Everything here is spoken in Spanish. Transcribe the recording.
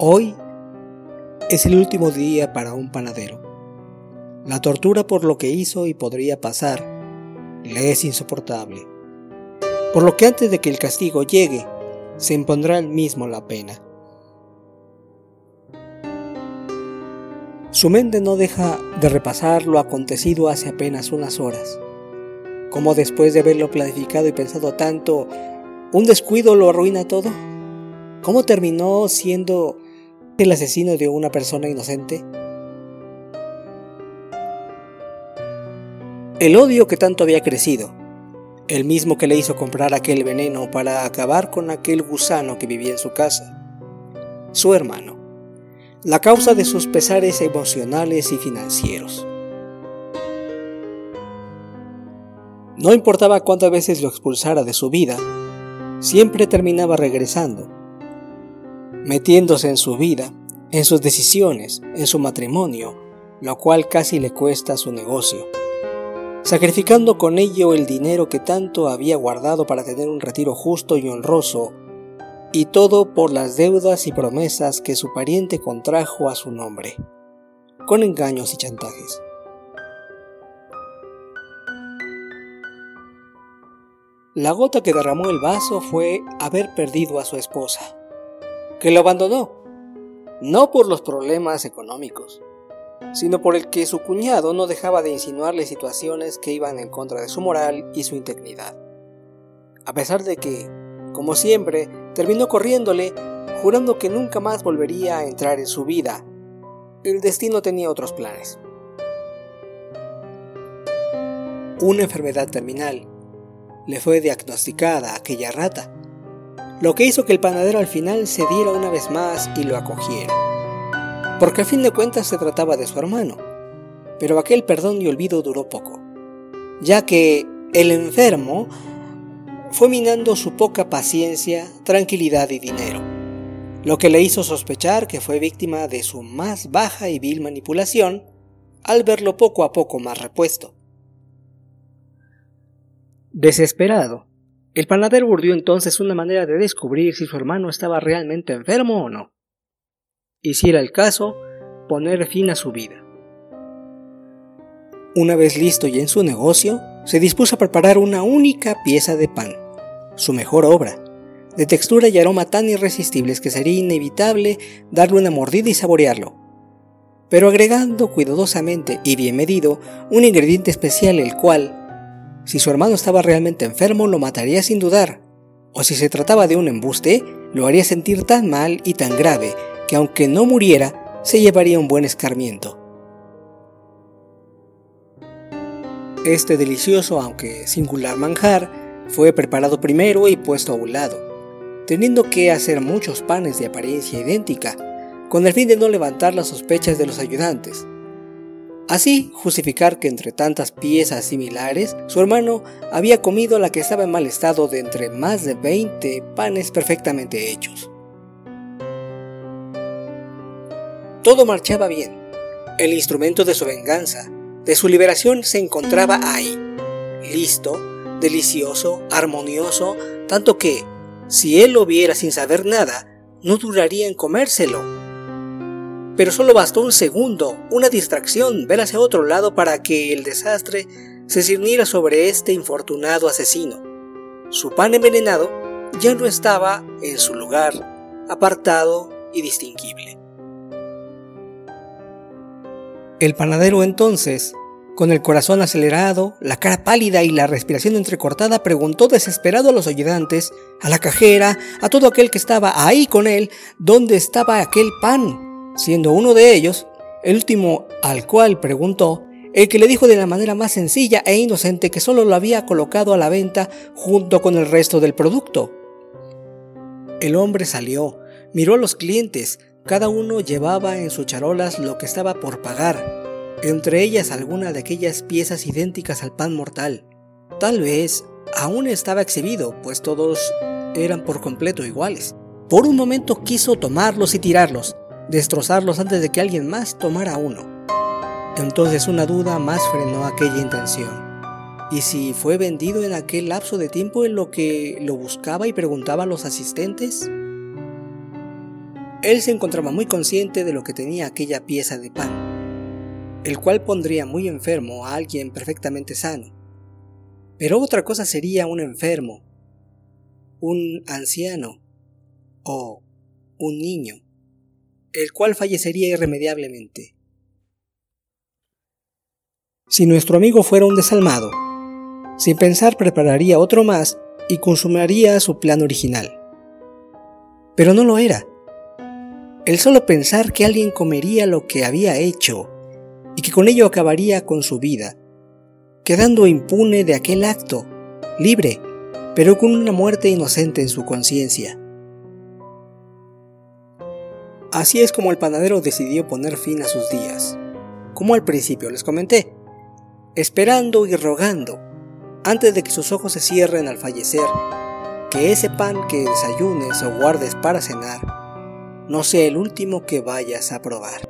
Hoy es el último día para un panadero. La tortura por lo que hizo y podría pasar le es insoportable. Por lo que antes de que el castigo llegue, se impondrá el mismo la pena. Su mente no deja de repasar lo acontecido hace apenas unas horas. Como después de haberlo planificado y pensado tanto, un descuido lo arruina todo. ¿Cómo terminó siendo el asesino de una persona inocente? El odio que tanto había crecido, el mismo que le hizo comprar aquel veneno para acabar con aquel gusano que vivía en su casa, su hermano la causa de sus pesares emocionales y financieros. No importaba cuántas veces lo expulsara de su vida, siempre terminaba regresando, metiéndose en su vida, en sus decisiones, en su matrimonio, lo cual casi le cuesta su negocio, sacrificando con ello el dinero que tanto había guardado para tener un retiro justo y honroso y todo por las deudas y promesas que su pariente contrajo a su nombre, con engaños y chantajes. La gota que derramó el vaso fue haber perdido a su esposa, que lo abandonó, no por los problemas económicos, sino por el que su cuñado no dejaba de insinuarle situaciones que iban en contra de su moral y su integridad. A pesar de que, como siempre, terminó corriéndole, jurando que nunca más volvería a entrar en su vida. El destino tenía otros planes. Una enfermedad terminal le fue diagnosticada a aquella rata, lo que hizo que el panadero al final se diera una vez más y lo acogiera. Porque a fin de cuentas se trataba de su hermano, pero aquel perdón y olvido duró poco, ya que el enfermo fue minando su poca paciencia, tranquilidad y dinero, lo que le hizo sospechar que fue víctima de su más baja y vil manipulación al verlo poco a poco más repuesto. Desesperado, el panadero urdió entonces una manera de descubrir si su hermano estaba realmente enfermo o no. Y si era el caso, poner fin a su vida. Una vez listo y en su negocio, se dispuso a preparar una única pieza de pan, su mejor obra, de textura y aroma tan irresistibles que sería inevitable darle una mordida y saborearlo, pero agregando cuidadosamente y bien medido un ingrediente especial el cual, si su hermano estaba realmente enfermo, lo mataría sin dudar, o si se trataba de un embuste, lo haría sentir tan mal y tan grave que aunque no muriera, se llevaría un buen escarmiento. Este delicioso, aunque singular manjar, fue preparado primero y puesto a un lado, teniendo que hacer muchos panes de apariencia idéntica, con el fin de no levantar las sospechas de los ayudantes. Así, justificar que entre tantas piezas similares, su hermano había comido la que estaba en mal estado de entre más de 20 panes perfectamente hechos. Todo marchaba bien. El instrumento de su venganza, de su liberación, se encontraba ahí, listo, delicioso, armonioso, tanto que, si él lo viera sin saber nada, no duraría en comérselo. Pero solo bastó un segundo, una distracción, ver hacia otro lado para que el desastre se cirniera sobre este infortunado asesino. Su pan envenenado ya no estaba en su lugar, apartado y distinguible. El panadero entonces, con el corazón acelerado, la cara pálida y la respiración entrecortada, preguntó desesperado a los ayudantes, a la cajera, a todo aquel que estaba ahí con él, dónde estaba aquel pan. Siendo uno de ellos, el último al cual preguntó, el que le dijo de la manera más sencilla e inocente que solo lo había colocado a la venta junto con el resto del producto. El hombre salió, miró a los clientes, cada uno llevaba en sus charolas lo que estaba por pagar, entre ellas alguna de aquellas piezas idénticas al pan mortal. Tal vez aún estaba exhibido, pues todos eran por completo iguales. Por un momento quiso tomarlos y tirarlos, destrozarlos antes de que alguien más tomara uno. Entonces una duda más frenó aquella intención. ¿Y si fue vendido en aquel lapso de tiempo en lo que lo buscaba y preguntaba a los asistentes? Él se encontraba muy consciente de lo que tenía aquella pieza de pan, el cual pondría muy enfermo a alguien perfectamente sano. Pero otra cosa sería un enfermo, un anciano o un niño, el cual fallecería irremediablemente. Si nuestro amigo fuera un desalmado, sin pensar prepararía otro más y consumaría su plan original. Pero no lo era. El solo pensar que alguien comería lo que había hecho y que con ello acabaría con su vida, quedando impune de aquel acto, libre, pero con una muerte inocente en su conciencia. Así es como el panadero decidió poner fin a sus días, como al principio les comenté, esperando y rogando, antes de que sus ojos se cierren al fallecer, que ese pan que desayunes o guardes para cenar no sea el último que vayas a probar.